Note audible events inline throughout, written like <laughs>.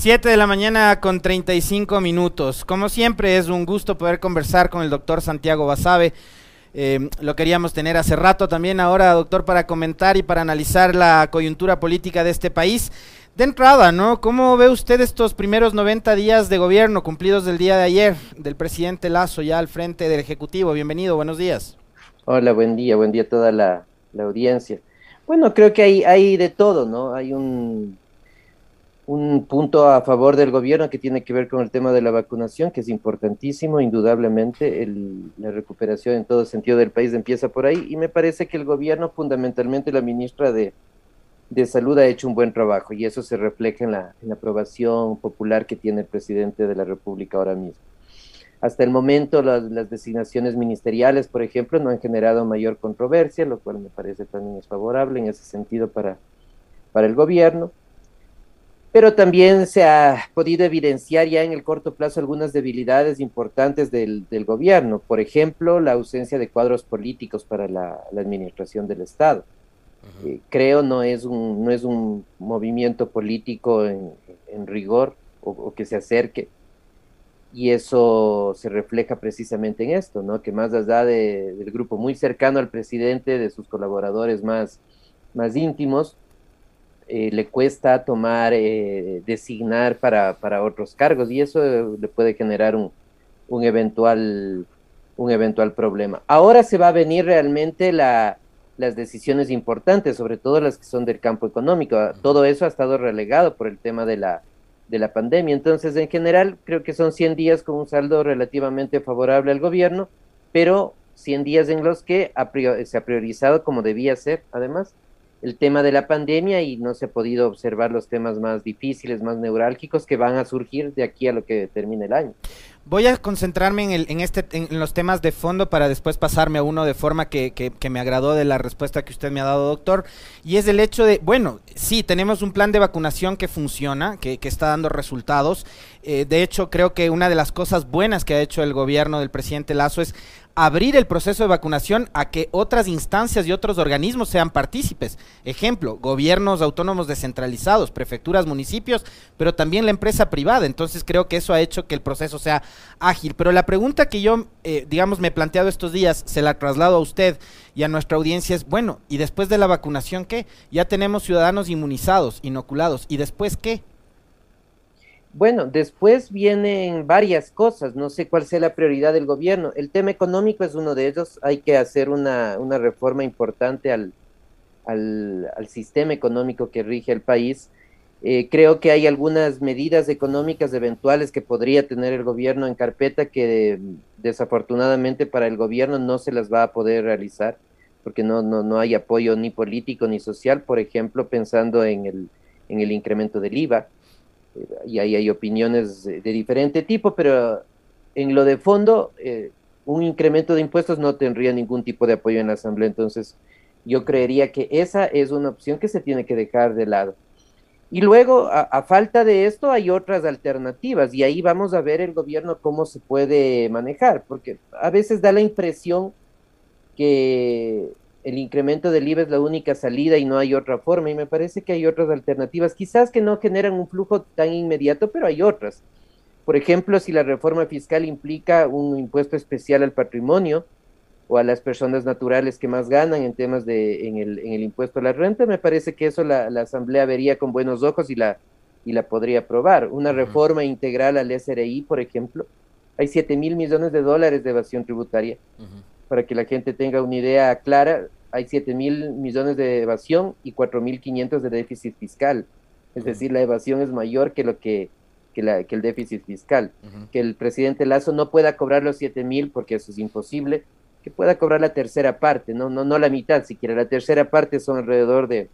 7 de la mañana con 35 minutos. Como siempre es un gusto poder conversar con el doctor Santiago Basabe. Eh, lo queríamos tener hace rato también ahora, doctor, para comentar y para analizar la coyuntura política de este país. De entrada, ¿no? ¿Cómo ve usted estos primeros 90 días de gobierno cumplidos del día de ayer del presidente Lazo ya al frente del Ejecutivo? Bienvenido, buenos días. Hola, buen día, buen día a toda la, la audiencia. Bueno, creo que hay, hay de todo, ¿no? Hay un un punto a favor del gobierno que tiene que ver con el tema de la vacunación, que es importantísimo, indudablemente, la recuperación en todo sentido del país empieza por ahí, y me parece que el gobierno, fundamentalmente la ministra de, Salud, ha hecho un buen trabajo, y eso se refleja en la, aprobación popular que tiene el presidente de la República ahora mismo. Hasta el momento las, designaciones ministeriales, por ejemplo, no han generado mayor controversia, lo cual me parece también es favorable en ese sentido para, para el gobierno pero también se ha podido evidenciar ya en el corto plazo algunas debilidades importantes del, gobierno, por ejemplo, la ausencia de cuadros políticos para la, administración del Estado. Eh, creo no es un, no es un movimiento político en, rigor o, que se acerque, y eso se refleja precisamente en esto, ¿no? que más allá de, del grupo muy cercano al presidente, de sus colaboradores más, más íntimos, eh, le cuesta tomar, eh, designar para, para, otros cargos y eso le puede generar un, un, eventual, un eventual problema. Ahora se va a venir realmente la, las decisiones importantes, sobre todo las que son del campo económico. Todo eso ha estado relegado por el tema de la, de la pandemia. Entonces, en general, creo que son 100 días con un saldo relativamente favorable al gobierno, pero 100 días en los que se ha priorizado como debía ser, además, el tema de la pandemia y no se ha podido observar los temas más difíciles, más neurálgicos que van a surgir de aquí a lo que termine el año. Voy a concentrarme en, el, en, este, en los temas de fondo para después pasarme a uno de forma que, que, me agradó de la respuesta que usted me ha dado, doctor. Y es el hecho de, bueno, sí, tenemos un plan de vacunación que funciona, que, que está dando resultados. Eh, de hecho, creo que una de las cosas buenas que ha hecho el gobierno del presidente Lazo es abrir el proceso de vacunación a que otras instancias y otros organismos sean partícipes. Ejemplo, gobiernos autónomos descentralizados, prefecturas, municipios, pero también la empresa privada. Entonces creo que eso ha hecho que el proceso sea ágil. Pero la pregunta que yo, eh, digamos, me he planteado estos días, se la traslado a usted y a nuestra audiencia es, bueno, ¿y después de la vacunación qué? Ya tenemos ciudadanos inmunizados, inoculados, ¿y después qué? Bueno, después vienen varias cosas, no sé cuál sea la prioridad del gobierno. El tema económico es uno de ellos, hay que hacer una, una reforma importante al, al, sistema económico que rige el país. Eh, creo que hay algunas medidas económicas eventuales que podría tener el gobierno en carpeta que desafortunadamente para el gobierno no se las va a poder realizar porque no, no, no hay apoyo ni político ni social, por ejemplo, pensando en el, en el incremento del IVA y ahí hay opiniones de, diferente tipo, pero en lo de fondo, eh, un incremento de impuestos no tendría ningún tipo de apoyo en la Asamblea, entonces yo creería que esa es una opción que se tiene que dejar de lado. Y luego, a, falta de esto, hay otras alternativas y ahí vamos a ver el gobierno cómo se puede manejar, porque a veces da la impresión que el incremento del IVA es la única salida y no hay otra forma. Y me parece que hay otras alternativas, quizás que no generan un flujo tan inmediato, pero hay otras. Por ejemplo, si la reforma fiscal implica un impuesto especial al patrimonio o a las personas naturales que más ganan en temas de en el, en el impuesto a la renta, me parece que eso la, la, Asamblea vería con buenos ojos y la, y la podría aprobar. Una reforma integral al SRI, por ejemplo, hay 7 mil millones de dólares de evasión tributaria. Para que la gente tenga una idea clara, hay 7 mil millones de evasión y 4 mil 500 de déficit fiscal. Es decir, la evasión es mayor que lo que, que, la, que el déficit fiscal. Que el presidente Lazo no pueda cobrar los 7 mil porque eso es imposible, que pueda cobrar la tercera parte, no, no, no la mitad siquiera, la tercera parte son alrededor de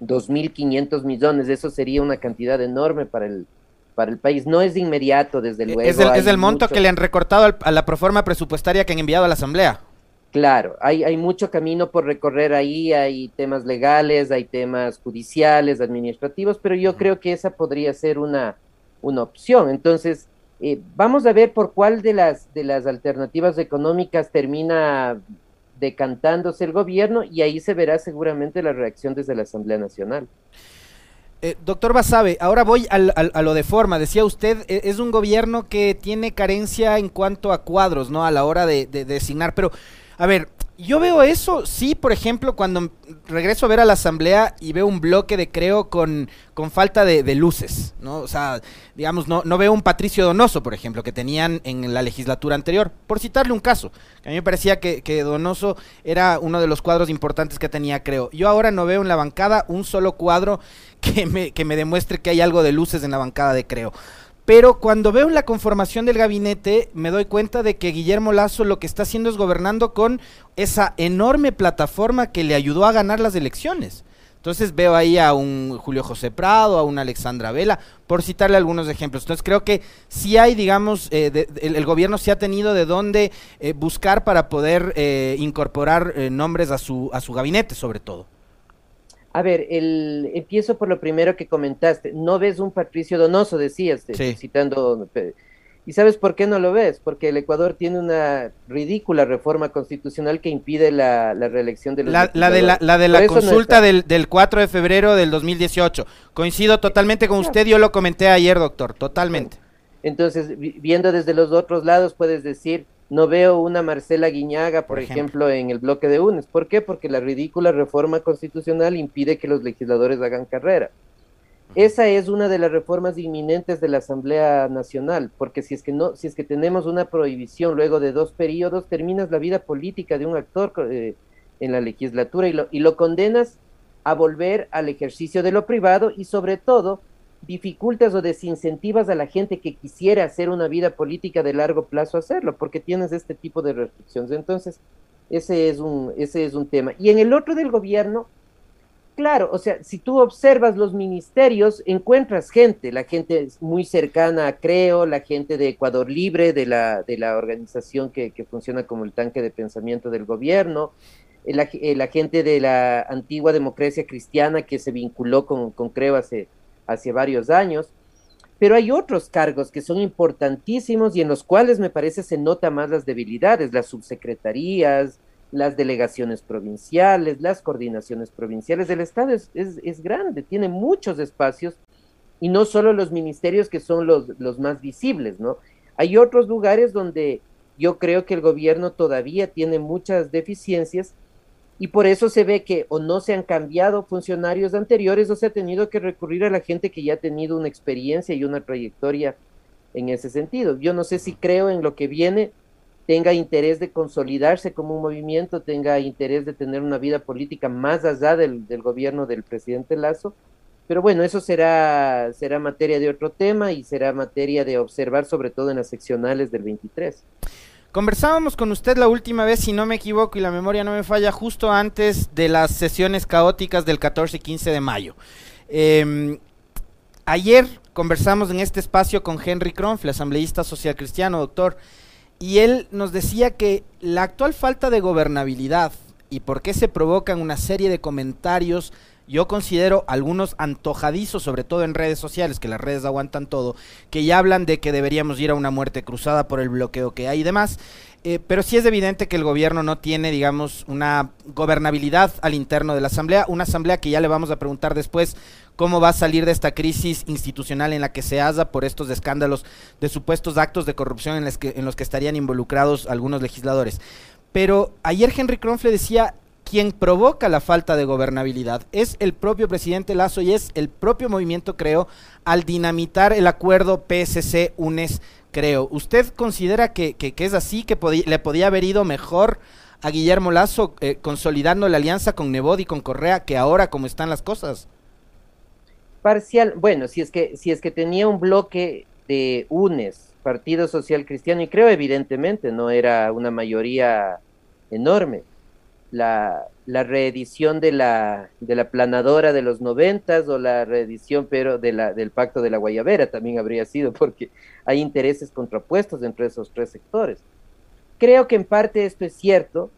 2.500 millones, eso sería una cantidad enorme para el, para el país. No es de inmediato, desde luego. Es el, es el monto que le han recortado a la proforma presupuestaria que han enviado a la Asamblea. Claro, hay, hay mucho camino por recorrer ahí, hay temas legales, hay temas judiciales, administrativos, pero yo creo que esa podría ser una, una opción. Entonces, eh, vamos a ver por cuál de las, de las alternativas económicas termina decantándose el gobierno y ahí se verá seguramente la reacción desde la Asamblea Nacional. Eh, doctor Basabe, ahora voy a lo de forma. Decía usted, e, es un gobierno que tiene carencia en cuanto a cuadros, ¿no? A la hora de, de designar. Pero, a ver, yo veo eso, sí, por ejemplo, cuando regreso a ver a la asamblea y veo un bloque de creo con, con falta de, luces, ¿no? O sea, digamos, no, no veo un Patricio Donoso, por ejemplo, que tenían en la legislatura anterior, por citarle un caso. A mí me parecía que, que Donoso era uno de los cuadros importantes que tenía creo. Yo ahora no veo en la bancada un solo cuadro que me, que me demuestre que hay algo de luces en la bancada de creo. Pero cuando veo la conformación del gabinete, me doy cuenta de que Guillermo Lazo lo que está haciendo es gobernando con esa enorme plataforma que le ayudó a ganar las elecciones. Entonces veo ahí a un Julio José Prado, a una Alexandra Vela, por citarle algunos ejemplos. Entonces creo que sí hay, digamos, eh, el, gobierno sí ha tenido de dónde eh, buscar para poder eh, incorporar nombres a su, a su gabinete, sobre todo. A ver, el, empiezo por lo primero que comentaste. No ves un Patricio Donoso, decías, citando. ¿Y sabes por qué no lo ves? Porque el Ecuador tiene una ridícula reforma constitucional que impide la, reelección de los la, la de la, la de la consulta del, del 4 de febrero del 2018. Coincido totalmente con usted, yo lo comenté ayer, doctor, totalmente. Entonces, viendo desde los otros lados, puedes decir, no veo una Marcela Guiñaga, por, ejemplo. en el bloque de UNES. ¿Por qué? Porque la ridícula reforma constitucional impide que los legisladores hagan carrera. Esa es una de las reformas inminentes de la Asamblea Nacional, porque si es que no, si es que tenemos una prohibición luego de dos periodos, terminas la vida política de un actor eh, en la legislatura y lo, y lo condenas a volver al ejercicio de lo privado y sobre todo dificultas o desincentivas a la gente que quisiera hacer una vida política de largo plazo hacerlo, porque tienes este tipo de restricciones. Entonces, ese es un, ese es un tema. Y en el otro del gobierno, claro, o sea, si tú observas los ministerios, encuentras gente, la gente muy cercana a Creo, la gente de Ecuador Libre, de la, de la organización que, que funciona como el tanque de pensamiento del gobierno, la, la, gente de la antigua democracia cristiana que se vinculó con, con Creo hace hace varios años, pero hay otros cargos que son importantísimos y en los cuales me parece se nota más las debilidades, las subsecretarías, las delegaciones provinciales, las coordinaciones provinciales. El Estado es, es, grande, tiene muchos espacios y no solo los ministerios que son los, los más visibles, ¿no? Hay otros lugares donde yo creo que el gobierno todavía tiene muchas deficiencias y por eso se ve que o no se han cambiado funcionarios anteriores o se ha tenido que recurrir a la gente que ya ha tenido una experiencia y una trayectoria en ese sentido. Yo no sé si creo en lo que viene tenga interés de consolidarse como un movimiento, tenga interés de tener una vida política más allá del, gobierno del presidente Lazo, pero bueno, eso será, será materia de otro tema y será materia de observar sobre todo en las seccionales del 23. Conversábamos con usted la última vez, si no me equivoco y la memoria no me falla, justo antes de las sesiones caóticas del 14 y 15 de mayo. Em, ayer conversamos en este espacio con Henry Kronfle, asambleísta social cristiano, doctor, y él nos decía que la actual falta de gobernabilidad y por qué se provocan una serie de comentarios yo considero algunos antojadizos, sobre todo en redes sociales, que las redes aguantan todo, que ya hablan de que deberíamos ir a una muerte cruzada por el bloqueo que hay y demás. Eh, pero sí es evidente que el gobierno no tiene, digamos, una gobernabilidad al interno de la Asamblea, una Asamblea que ya le vamos a preguntar después cómo va a salir de esta crisis institucional en la que se asa por estos escándalos de supuestos actos de corrupción en los que, en los que estarían involucrados algunos legisladores. Pero ayer Henry Kronfle decía, quien provoca la falta de gobernabilidad es el propio presidente Lazo y es el propio movimiento, creo, al dinamitar el acuerdo PSC-UNES, creo. ¿Usted considera que, es así, que le podía haber ido mejor a Guillermo Lazo eh, consolidando la alianza con Nebot y con Correa que ahora como están las cosas? Parcial, bueno, si es que, si es que tenía un bloque de UNES, Partido Social Cristiano, y creo evidentemente no era una mayoría enorme la, reedición de la, de la planadora de los noventas o la reedición pero del pacto de la Guayabera también habría sido porque hay intereses contrapuestos entre esos tres sectores. Creo que en parte esto es cierto,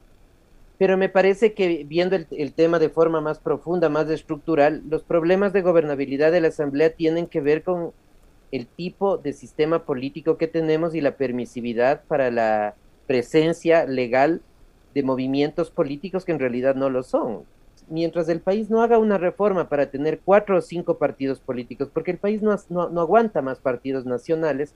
pero me parece que viendo el, el, tema de forma más profunda, más estructural, los problemas de gobernabilidad de la Asamblea tienen que ver con el tipo de sistema político que tenemos y la permisividad para la presencia legal de movimientos políticos que en realidad no lo son. mientras el país no haga una reforma para tener cuatro o cinco partidos políticos, porque el país no, no, aguanta más partidos nacionales,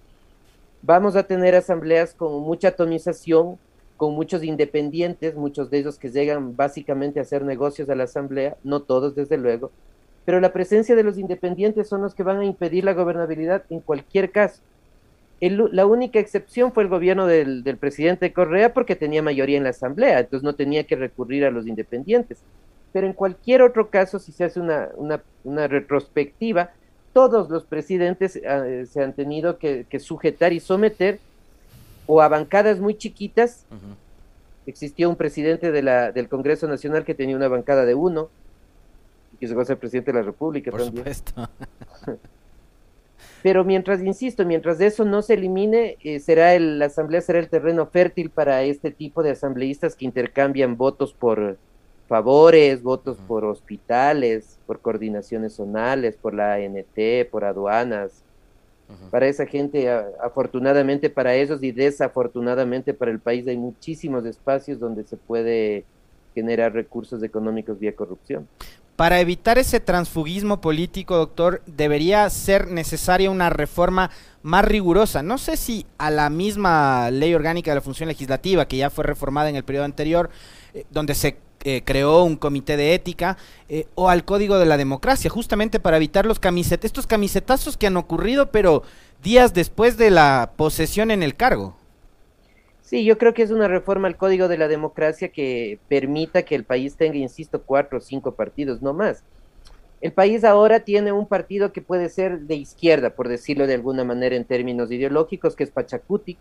vamos a tener asambleas con mucha atomización, con muchos independientes, muchos de ellos que llegan básicamente a hacer negocios a la asamblea, no todos desde luego, pero la presencia de los independientes son los que van a impedir la gobernabilidad en cualquier caso. La única excepción fue el gobierno del, presidente Correa porque tenía mayoría en la asamblea, entonces no tenía que recurrir a los independientes. Pero en cualquier otro caso, si se hace una, una, retrospectiva, todos los presidentes eh, se han tenido que, sujetar y someter o a bancadas muy chiquitas. Existió un presidente de la, del Congreso Nacional que tenía una bancada de uno, que se va a ser presidente de la República Por Supuesto. <laughs> Pero mientras, insisto, mientras eso no se elimine, eh, será el, la asamblea será el terreno fértil para este tipo de asambleístas que intercambian votos por favores, votos por hospitales, por coordinaciones zonales, por la ANT, por aduanas. Para esa gente, afortunadamente para ellos y desafortunadamente para el país hay muchísimos espacios donde se puede generar recursos económicos vía corrupción. Para evitar ese transfugismo político, doctor, debería ser necesaria una reforma más rigurosa. No sé si a la misma ley orgánica de la función legislativa, que ya fue reformada en el periodo anterior, eh, donde se eh, creó un comité de ética, eh, o al código de la democracia, justamente para evitar los camiset estos camisetazos que han ocurrido, pero días después de la posesión en el cargo. Sí, yo creo que es una reforma al Código de la Democracia que permita que el país tenga, insisto, cuatro o cinco partidos, no más. El país ahora tiene un partido que puede ser de izquierda, por decirlo de alguna manera en términos ideológicos, que es Pachacutic,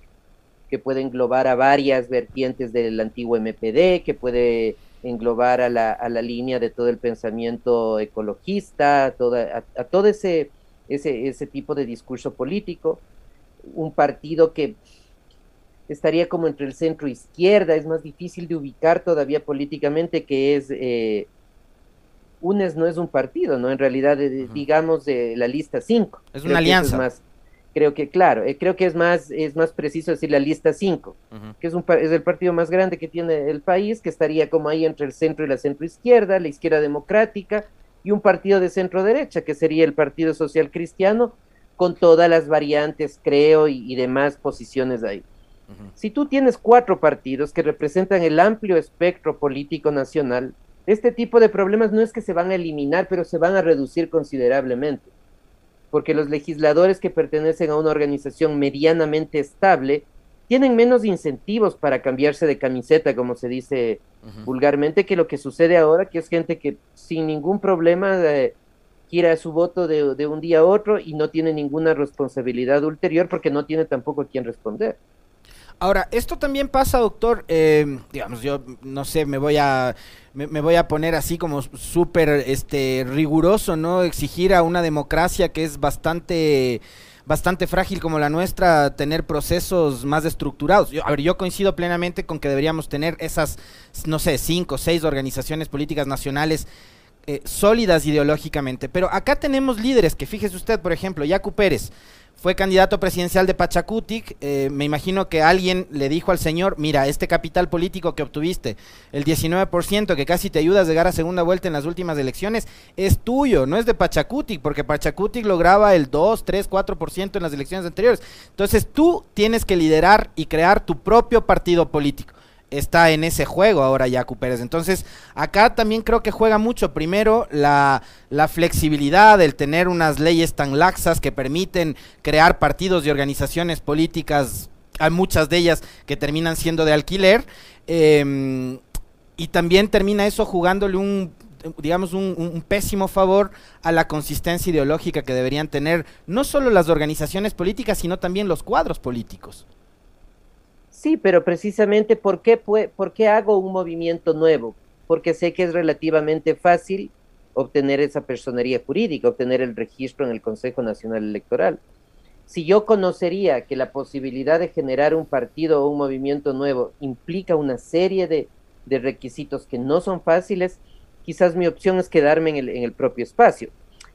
que puede englobar a varias vertientes del antiguo MPD, que puede englobar a la, a la línea de todo el pensamiento ecologista, a, toda, a, todo ese, ese, ese tipo de discurso político. Un partido que estaría como entre el centro izquierda, es más difícil de ubicar todavía políticamente que es... Eh, UNES no es un partido, ¿no? En realidad, digamos, de la lista 5. Es una alianza. más, creo que, claro, eh, creo que es más, es más preciso decir la lista 5, que es, un, es el partido más grande que tiene el país, que estaría como ahí entre el centro y la centro izquierda, la izquierda democrática, y un partido de centro derecha, que sería el Partido Social Cristiano, con todas las variantes, creo, y demás posiciones ahí. Si tú tienes cuatro partidos que representan el amplio espectro político nacional, este tipo de problemas no es que se van a eliminar, pero se van a reducir considerablemente. Porque los legisladores que pertenecen a una organización medianamente estable tienen menos incentivos para cambiarse de camiseta, como se dice vulgarmente, que lo que sucede ahora, que es gente que sin ningún problema eh, quiera su voto de, de, un día a otro y no tiene ninguna responsabilidad ulterior porque no tiene tampoco a quien responder. Ahora, esto también pasa, doctor, eh, digamos, yo no sé, me voy a, me, voy a poner así como súper este, riguroso, ¿no? Exigir a una democracia que es bastante bastante frágil como la nuestra tener procesos más estructurados. Yo, a ver, yo coincido plenamente con que deberíamos tener esas, no sé, cinco o seis organizaciones políticas nacionales eh, sólidas ideológicamente. Pero acá tenemos líderes que, fíjese usted, por ejemplo, Yacu Pérez fue candidato presidencial de Pachacutic. Eh, me imagino que alguien le dijo al señor, mira, este capital político que obtuviste, el 19%, que casi te ayuda a llegar a segunda vuelta en las últimas elecciones, es tuyo, no es de Pachacutic, porque Pachacutic lograba el 2, 3, 4% en las elecciones anteriores. Entonces tú tienes que liderar y crear tu propio partido político está en ese juego ahora Yacu Pérez. Entonces, acá también creo que juega mucho, primero, la, la, flexibilidad, el tener unas leyes tan laxas que permiten crear partidos y organizaciones políticas, hay muchas de ellas que terminan siendo de alquiler, em, y también termina eso jugándole un digamos, un, un, pésimo favor a la consistencia ideológica que deberían tener no solo las organizaciones políticas, sino también los cuadros políticos. Sí, pero precisamente ¿por qué, ¿por qué hago un movimiento nuevo? Porque sé que es relativamente fácil obtener esa personería jurídica, obtener el registro en el Consejo Nacional Electoral. Si yo conocería que la posibilidad de generar un partido o un movimiento nuevo implica una serie de, requisitos que no son fáciles, quizás mi opción es quedarme en el propio espacio.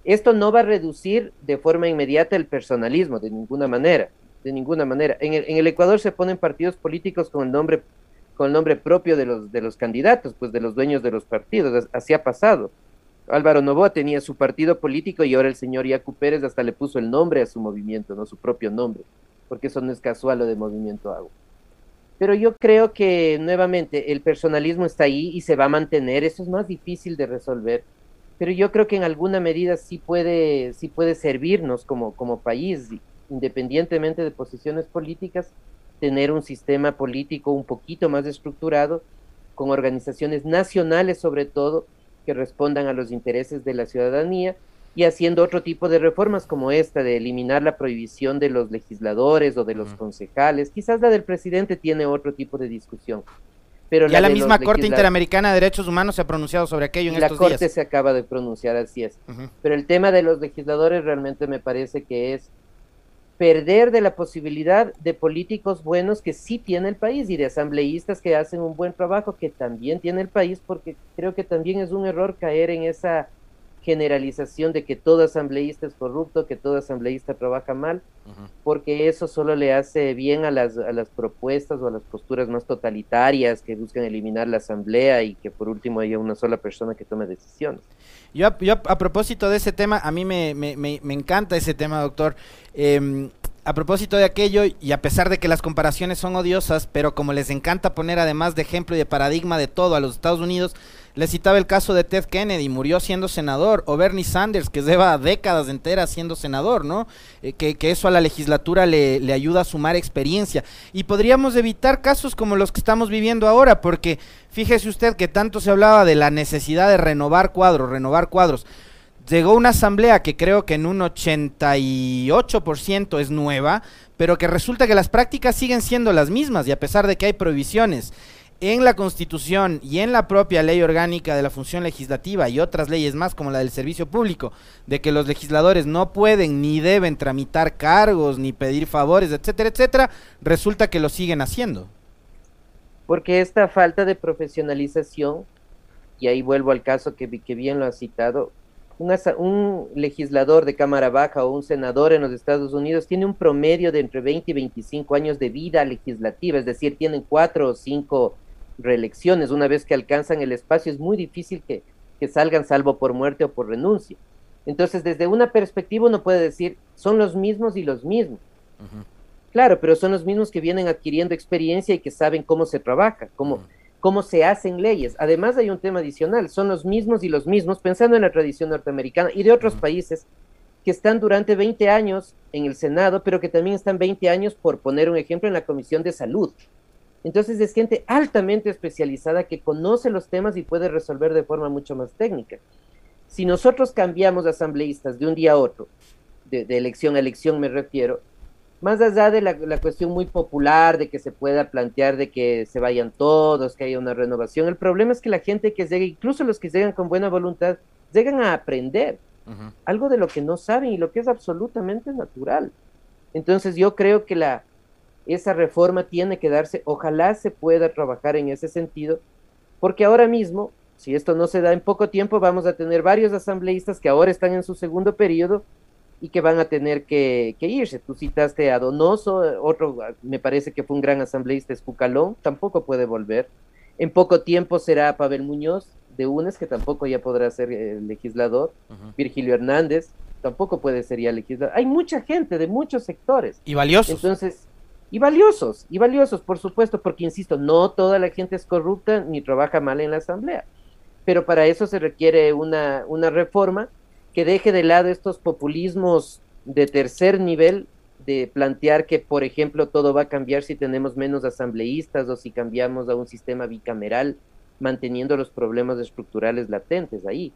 Esto no va a reducir de forma inmediata el personalismo, de ninguna manera de ninguna manera. En el, en el, Ecuador se ponen partidos políticos con el nombre con el nombre propio de los, de los candidatos, pues de los dueños de los partidos, así ha pasado. Álvaro Novoa tenía su partido político y ahora el señor Iacu Pérez hasta le puso el nombre a su movimiento, no su propio nombre, porque eso no es casual lo de Movimiento Agua. Pero yo creo que nuevamente el personalismo está ahí y se va a mantener, eso es más difícil de resolver, pero yo creo que en alguna medida sí puede, sí puede servirnos como, como país, independientemente de posiciones políticas, tener un sistema político un poquito más estructurado, con organizaciones nacionales sobre todo, que respondan a los intereses de la ciudadanía y haciendo otro tipo de reformas como esta de eliminar la prohibición de los legisladores o de los concejales. Quizás la del presidente tiene otro tipo de discusión. Pero ya la, misma Corte Interamericana de Derechos Humanos se ha pronunciado sobre aquello en la Corte se acaba de pronunciar, así es. Pero el tema de los legisladores realmente me parece que es perder de la posibilidad de políticos buenos que sí tiene el país y de asambleístas que hacen un buen trabajo que también tiene el país, porque creo que también es un error caer en esa generalización de que todo asambleísta es corrupto, que todo asambleísta trabaja mal, porque eso solo le hace bien a las, a las propuestas o a las posturas más totalitarias que buscan eliminar la asamblea y que por último haya una sola persona que tome decisiones. Yo, a propósito de ese tema, a mí me, me, me, encanta ese tema, doctor. Em, a propósito de aquello, y a pesar de que las comparaciones son odiosas, pero como les encanta poner además de ejemplo y de paradigma de todo a los Estados Unidos, les citaba el caso de Ted Kennedy, murió siendo senador, o Bernie Sanders, que lleva décadas enteras siendo senador, ¿no? Eh, que, eso a la legislatura le, le ayuda a sumar experiencia. Y podríamos evitar casos como los que estamos viviendo ahora, porque fíjese usted que tanto se hablaba de la necesidad de renovar cuadros, renovar cuadros llegó una asamblea que creo que en un 88% es nueva, pero que resulta que las prácticas siguen siendo las mismas y a pesar de que hay prohibiciones en la Constitución y en la propia ley orgánica de la función legislativa y otras leyes más como la del servicio público, de que los legisladores no pueden ni deben tramitar cargos ni pedir favores, etcétera, etcétera, resulta que lo siguen haciendo. Porque esta falta de profesionalización, y ahí vuelvo al caso que, que bien lo ha citado, un, legislador de Cámara Baja o un senador en los Estados Unidos tiene un promedio de entre 20 y 25 años de vida legislativa, es decir, tienen cuatro o cinco reelecciones. Una vez que alcanzan el espacio es muy difícil que, salgan salvo por muerte o por renuncia. Entonces, desde una perspectiva uno puede decir, son los mismos y los mismos. Claro, pero son los mismos que vienen adquiriendo experiencia y que saben cómo se trabaja, cómo, cómo se hacen leyes. Además hay un tema adicional, son los mismos y los mismos, pensando en la tradición norteamericana y de otros países, que están durante 20 años en el Senado, pero que también están 20 años, por poner un ejemplo, en la Comisión de Salud. Entonces es gente altamente especializada que conoce los temas y puede resolver de forma mucho más técnica. Si nosotros cambiamos asambleístas de un día a otro, de, de elección a elección me refiero, más allá de la, cuestión muy popular de que se pueda plantear de que se vayan todos, que haya una renovación, el problema es que la gente que llega, incluso los que llegan con buena voluntad, llegan a aprender algo de lo que no saben y lo que es absolutamente natural. Entonces yo creo que la, esa reforma tiene que darse, ojalá se pueda trabajar en ese sentido, porque ahora mismo, si esto no se da en poco tiempo, vamos a tener varios asambleístas que ahora están en su segundo periodo y que van a tener que, irse. Tú citaste a Donoso, otro me parece que fue un gran asambleísta, es Cucalón, tampoco puede volver. En poco tiempo será Pavel Muñoz de UNES, que tampoco ya podrá ser eh, legislador. Virgilio Hernández, tampoco puede ser ya legislador. Hay mucha gente de muchos sectores. Y valiosos. Entonces, y valiosos, y valiosos, por supuesto, porque insisto, no toda la gente es corrupta ni trabaja mal en la asamblea. Pero para eso se requiere una, una reforma que deje de lado estos populismos de tercer nivel de plantear que, por ejemplo, todo va a cambiar si tenemos menos asambleístas o si cambiamos a un sistema bicameral, manteniendo los problemas estructurales latentes ahí.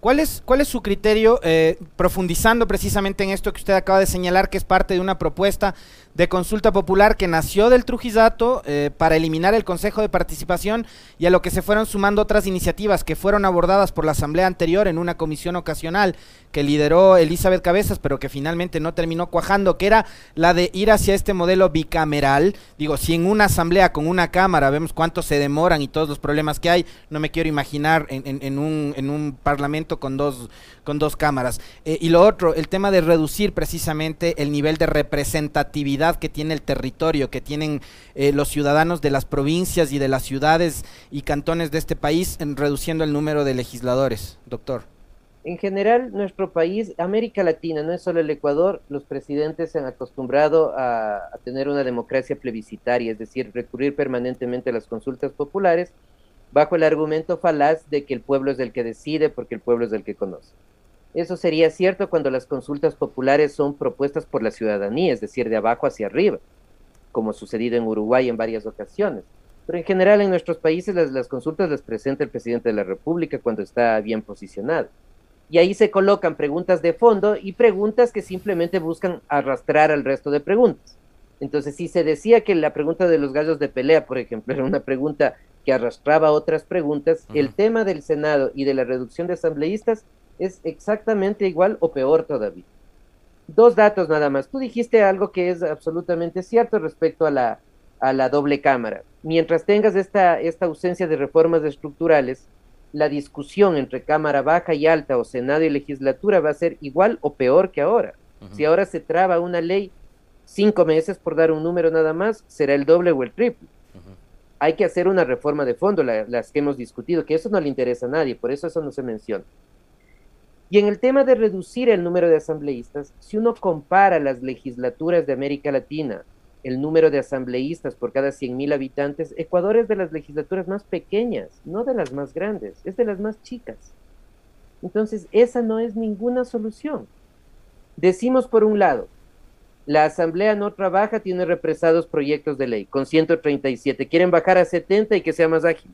¿Cuál es, ¿Cuál es su criterio, eh, profundizando precisamente en esto que usted acaba de señalar, que es parte de una propuesta de consulta popular que nació del Trujizato eh, para eliminar el Consejo de Participación y a lo que se fueron sumando otras iniciativas que fueron abordadas por la Asamblea anterior en una comisión ocasional que lideró Elizabeth Cabezas, pero que finalmente no terminó cuajando, que era la de ir hacia este modelo bicameral. Digo, si en una asamblea con una cámara vemos cuánto se demoran y todos los problemas que hay, no me quiero imaginar en, un, en un Parlamento con dos, con dos cámaras. Eh, y lo otro, el tema de reducir precisamente el nivel de representatividad que tiene el territorio, que tienen eh, los ciudadanos de las provincias y de las ciudades y cantones de este país, en reduciendo el número de legisladores, doctor. En general, nuestro país, América Latina, no es solo el Ecuador, los presidentes se han acostumbrado a, tener una democracia plebiscitaria, es decir, recurrir permanentemente a las consultas populares bajo el argumento falaz de que el pueblo es el que decide porque el pueblo es el que conoce. Eso sería cierto cuando las consultas populares son propuestas por la ciudadanía, es decir, de abajo hacia arriba, como ha sucedido en Uruguay en varias ocasiones. Pero en general en nuestros países las, las consultas las presenta el presidente de la República cuando está bien posicionado y ahí se colocan preguntas de fondo y preguntas que simplemente buscan arrastrar al resto de preguntas. Entonces, si se decía que la pregunta de los gallos de pelea, por ejemplo, <laughs> era una pregunta que arrastraba otras preguntas, uh -huh. el tema del Senado y de la reducción de asambleístas es exactamente igual o peor todavía. Dos datos nada más. Tú dijiste algo que es absolutamente cierto respecto a la, a la doble cámara. Mientras tengas esta, esta ausencia de reformas estructurales, la discusión entre Cámara Baja y Alta o Senado y Legislatura va a ser igual o peor que ahora. Uh -huh. Si ahora se traba una ley cinco meses, por dar un número nada más, será el doble o el triple. Uh -huh. Hay que hacer una reforma de fondo, la, las que hemos discutido, que eso no le interesa a nadie, por eso eso no se menciona. Y en el tema de reducir el número de asambleístas, si uno compara las legislaturas de América Latina, el número de asambleístas por cada 100.000 habitantes, Ecuador es de las legislaturas más pequeñas, no de las más grandes, es de las más chicas. Entonces, esa no es ninguna solución. Decimos por un lado, la Asamblea no trabaja, tiene represados proyectos de ley, con 137, quieren bajar a 70 y que sea más ágil.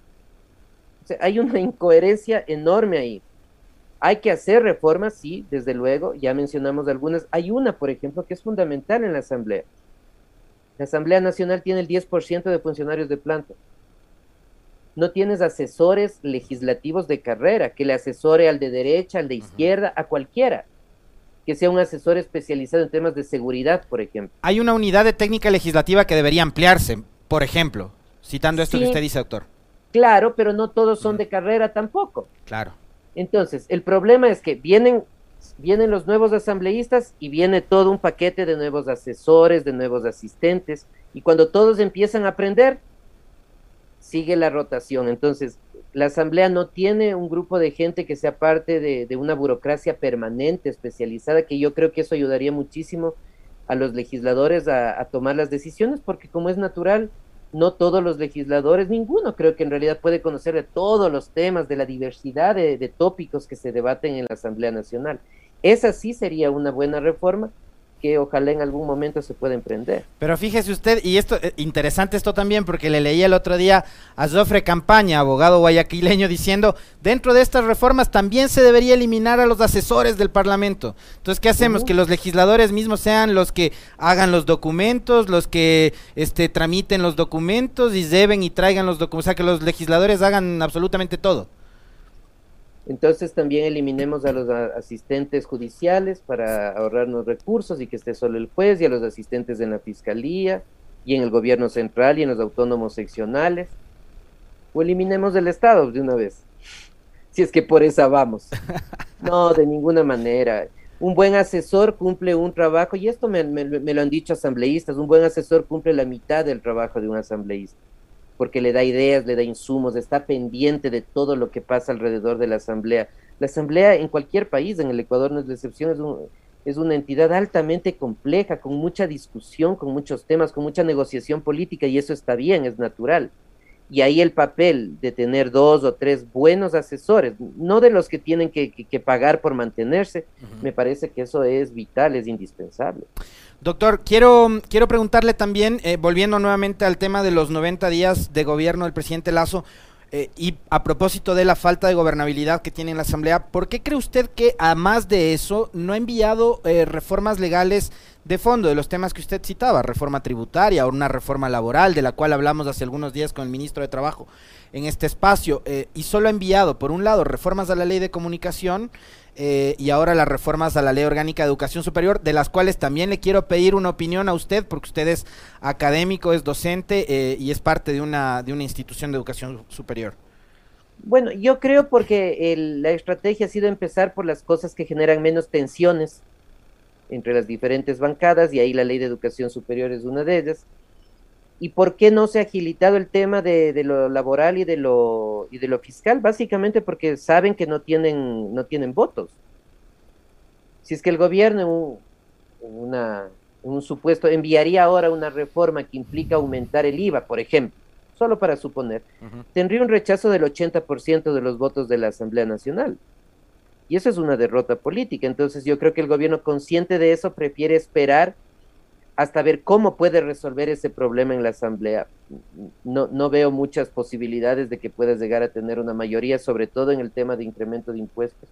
Hay una incoherencia enorme ahí. Hay que hacer reformas, sí, desde luego, ya mencionamos algunas. Hay una, por ejemplo, que es fundamental en la Asamblea, la Asamblea Nacional tiene el 10% de funcionarios de planta. No tienes asesores legislativos de carrera que le asesore al de derecha, al de izquierda, a cualquiera. Que sea un asesor especializado en temas de seguridad, por ejemplo. Hay una unidad de técnica legislativa que debería ampliarse, por ejemplo, citando esto sí, que usted dice, doctor. Claro, pero no todos son de carrera tampoco. Claro. Entonces, el problema es que vienen vienen los nuevos asambleístas y viene todo un paquete de nuevos asesores, de nuevos asistentes, y cuando todos empiezan a aprender, sigue la rotación. Entonces, la asamblea no tiene un grupo de gente que sea parte de, una burocracia permanente, especializada, que yo creo que eso ayudaría muchísimo a los legisladores a, a tomar las decisiones, porque como es natural, no todos los legisladores, ninguno creo que en realidad puede conocer de todos los temas, de la diversidad de, de, tópicos que se debaten en la Asamblea Nacional. Esa sí sería una buena reforma que ojalá en algún momento se pueda emprender. Pero fíjese usted, y esto, eh, interesante esto también, porque le leí el otro día a Jofre Campaña, abogado guayaquileño, diciendo, dentro de estas reformas también se debería eliminar a los asesores del Parlamento. Entonces, ¿qué hacemos? Uh -huh. Que los legisladores mismos sean los que hagan los documentos, los que este, tramiten los documentos y deben y traigan los documentos, o sea, que los legisladores hagan absolutamente todo. Entonces también eliminemos a los asistentes judiciales para ahorrarnos recursos y que esté solo el juez y a los asistentes en la fiscalía y en el gobierno central y en los autónomos seccionales. O eliminemos el Estado de una vez. Si es que por esa vamos. <laughs> No, de ninguna manera. Un buen asesor cumple un trabajo, y esto me, me, me lo han dicho asambleístas, un buen asesor cumple la mitad del trabajo de un asambleísta porque le da ideas, le da insumos, está pendiente de todo lo que pasa alrededor de la asamblea. La asamblea en cualquier país, en el Ecuador no es la excepción, es, un, es una entidad altamente compleja, con mucha discusión, con muchos temas, con mucha negociación política, y eso está bien, es natural. Y ahí el papel de tener dos o tres buenos asesores, no de los que tienen que, que, que pagar por mantenerse, uh -huh. me parece que eso es vital, es indispensable. Doctor, quiero, quiero preguntarle también, eh, volviendo nuevamente al tema de los 90 días de gobierno del presidente Lazo, eh, y a propósito de la falta de gobernabilidad que tiene en la Asamblea, ¿por qué cree usted que, a más de eso, no ha enviado eh, reformas legales de fondo de los temas que usted citaba, reforma tributaria o una reforma laboral, de la cual hablamos hace algunos días con el ministro de Trabajo en este espacio, eh, y solo ha enviado, por un lado, reformas a la ley de comunicación, eh, y ahora las reformas a la Ley Orgánica de Educación Superior, de las cuales también le quiero pedir una opinión a usted, porque usted es académico, es docente eh, y es parte de una, de una institución de educación superior. Bueno, yo creo porque la estrategia ha sido empezar por las cosas que generan menos tensiones entre las diferentes bancadas y ahí la ley de educación superior es una de ellas. ¿Y por qué no se ha agilitado el tema de, lo laboral y de lo, y de lo fiscal? Básicamente porque saben que no tienen, no tienen votos. Si es que el gobierno, una, un supuesto, enviaría ahora una reforma que implica aumentar el IVA, por ejemplo, solo para suponer, tendría un rechazo del 80% de los votos de la Asamblea Nacional. Y eso es una derrota política. Entonces yo creo que el gobierno consciente de eso prefiere esperar hasta ver cómo puede resolver ese problema en la Asamblea. No, no veo muchas posibilidades de que pueda llegar a tener una mayoría, sobre todo en el tema de incremento de impuestos.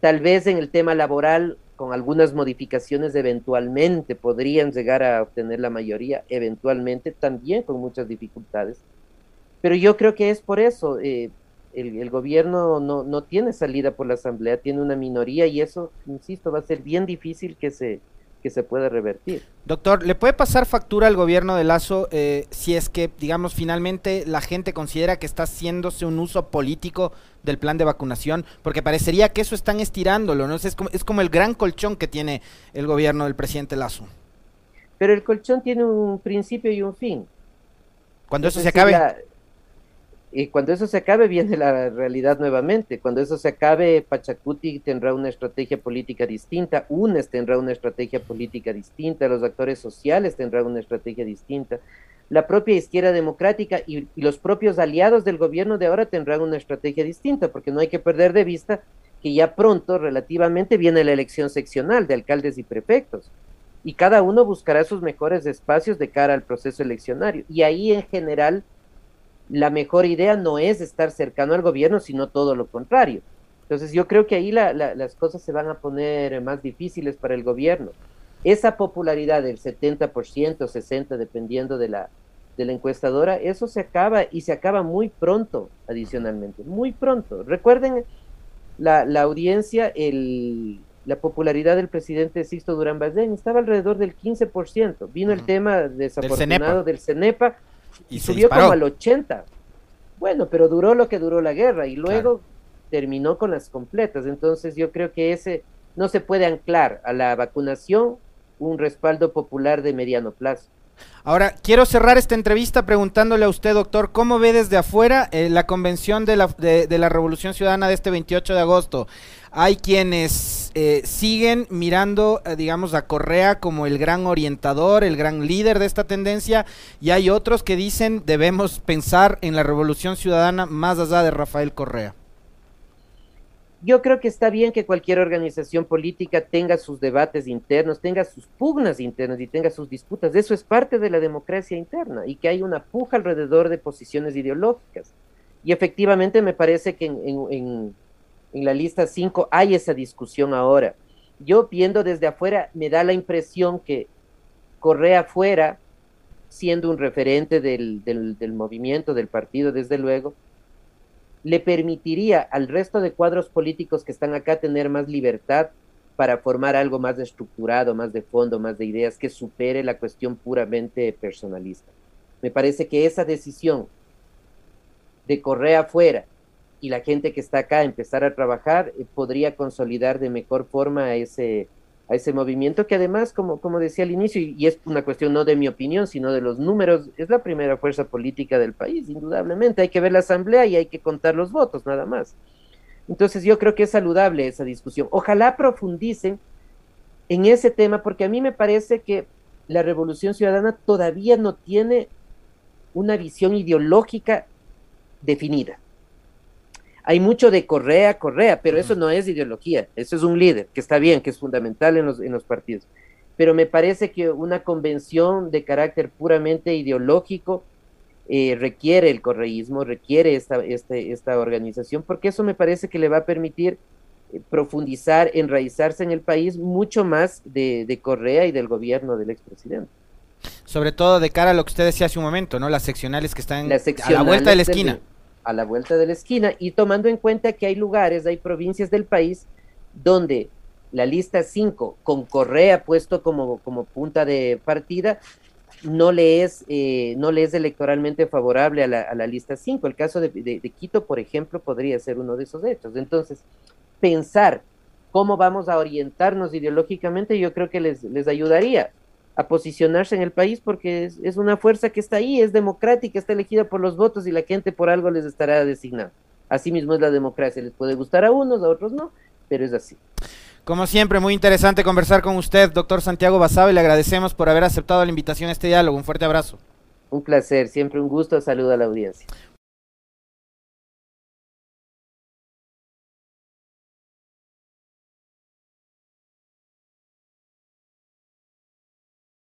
Tal vez en el tema laboral, con algunas modificaciones, eventualmente podrían llegar a obtener la mayoría, eventualmente también con muchas dificultades. Pero yo creo que es por eso. Eh, el, gobierno no, no, tiene salida por la asamblea, tiene una minoría y eso, insisto, va a ser bien difícil que se, que se pueda revertir. Doctor, ¿le puede pasar factura al gobierno de Lazo eh, si es que, digamos, finalmente la gente considera que está haciéndose un uso político del plan de vacunación? Porque parecería que eso están estirándolo, ¿no? Es como, es como el gran colchón que tiene el gobierno del presidente Lazo. Pero el colchón tiene un principio y un fin. Cuando eso se acabe... Y cuando eso se acabe, viene la realidad nuevamente. Cuando eso se acabe, Pachacuti tendrá una estrategia política distinta, UNES tendrá una estrategia política distinta, los actores sociales tendrán una estrategia distinta, la propia izquierda democrática y, los propios aliados del gobierno de ahora tendrán una estrategia distinta, porque no hay que perder de vista que ya pronto, relativamente, viene la elección seccional de alcaldes y prefectos. Y cada uno buscará sus mejores espacios de cara al proceso eleccionario. Y ahí, en general, la mejor idea no es estar cercano al gobierno, sino todo lo contrario. Entonces yo creo que ahí las cosas se van a poner más difíciles para el gobierno. Esa popularidad del 70%, 60%, dependiendo de la, de la encuestadora, eso se acaba y se acaba muy pronto, adicionalmente, muy pronto. Recuerden la, audiencia, el, la popularidad del presidente Sixto Durán Bazén estaba alrededor del 15%. Vino el tema desafortunado del CENEPA, y, subió como al 80. Bueno, pero duró lo que duró la guerra y luego terminó con las completas. Entonces yo creo que ese no se puede anclar a la vacunación un respaldo popular de mediano plazo. Ahora, quiero cerrar esta entrevista preguntándole a usted, doctor, ¿cómo ve desde afuera eh, la convención de la, de, la Revolución Ciudadana de este 28 de agosto? Hay quienes eh, siguen mirando, eh, digamos, a Correa como el gran orientador, el gran líder de esta tendencia, y hay otros que dicen debemos pensar en la Revolución Ciudadana más allá de Rafael Correa. Yo creo que está bien que cualquier organización política tenga sus debates internos, tenga sus pugnas internas y tenga sus disputas. Eso es parte de la democracia interna y que hay una puja alrededor de posiciones ideológicas. Y efectivamente me parece que en, la lista 5 hay esa discusión ahora. Yo viendo desde afuera me da la impresión que Correa fuera, siendo un referente del, del movimiento, del partido, desde luego, le permitiría al resto de cuadros políticos que están acá tener más libertad para formar algo más estructurado, más de fondo, más de ideas que supere la cuestión puramente personalista. Me parece que esa decisión de correr afuera y la gente que está acá empezar a trabajar eh, podría consolidar de mejor forma ese, a ese movimiento que además, como, como decía al inicio, y, es una cuestión no de mi opinión, sino de los números, es la primera fuerza política del país, indudablemente. Hay que ver la asamblea y hay que contar los votos, nada más. Entonces yo creo que es saludable esa discusión. Ojalá profundicen en ese tema, porque a mí me parece que la revolución ciudadana todavía no tiene una visión ideológica definida hay mucho de Correa, Correa, pero eso no es ideología, eso es un líder, que está bien, que es fundamental en los, en los partidos. Pero me parece que una convención de carácter puramente ideológico eh, requiere el correísmo, requiere esta, este, esta organización, porque eso me parece que le va a permitir eh, profundizar, enraizarse en el país mucho más de, Correa y del gobierno del expresidente. Sobre todo de cara a lo que usted decía hace un momento, ¿no? Las seccionales que están a la vuelta de la esquina a la vuelta de la esquina y tomando en cuenta que hay lugares, hay provincias del país donde la lista 5 con Correa puesto como, como punta de partida no le es, eh, no le es electoralmente favorable a la, lista 5. El caso de, Quito, por ejemplo, podría ser uno de esos hechos. Entonces, pensar cómo vamos a orientarnos ideológicamente, yo creo que les, les ayudaría a posicionarse en el país porque es, es, una fuerza que está ahí, es democrática, está elegida por los votos y la gente por algo les estará designando. Así mismo es la democracia, les puede gustar a unos, a otros no, pero es así. Como siempre, muy interesante conversar con usted, doctor Santiago Basaba, y le agradecemos por haber aceptado la invitación a este diálogo. Un fuerte abrazo. Un placer, siempre un gusto. Saludo a la audiencia.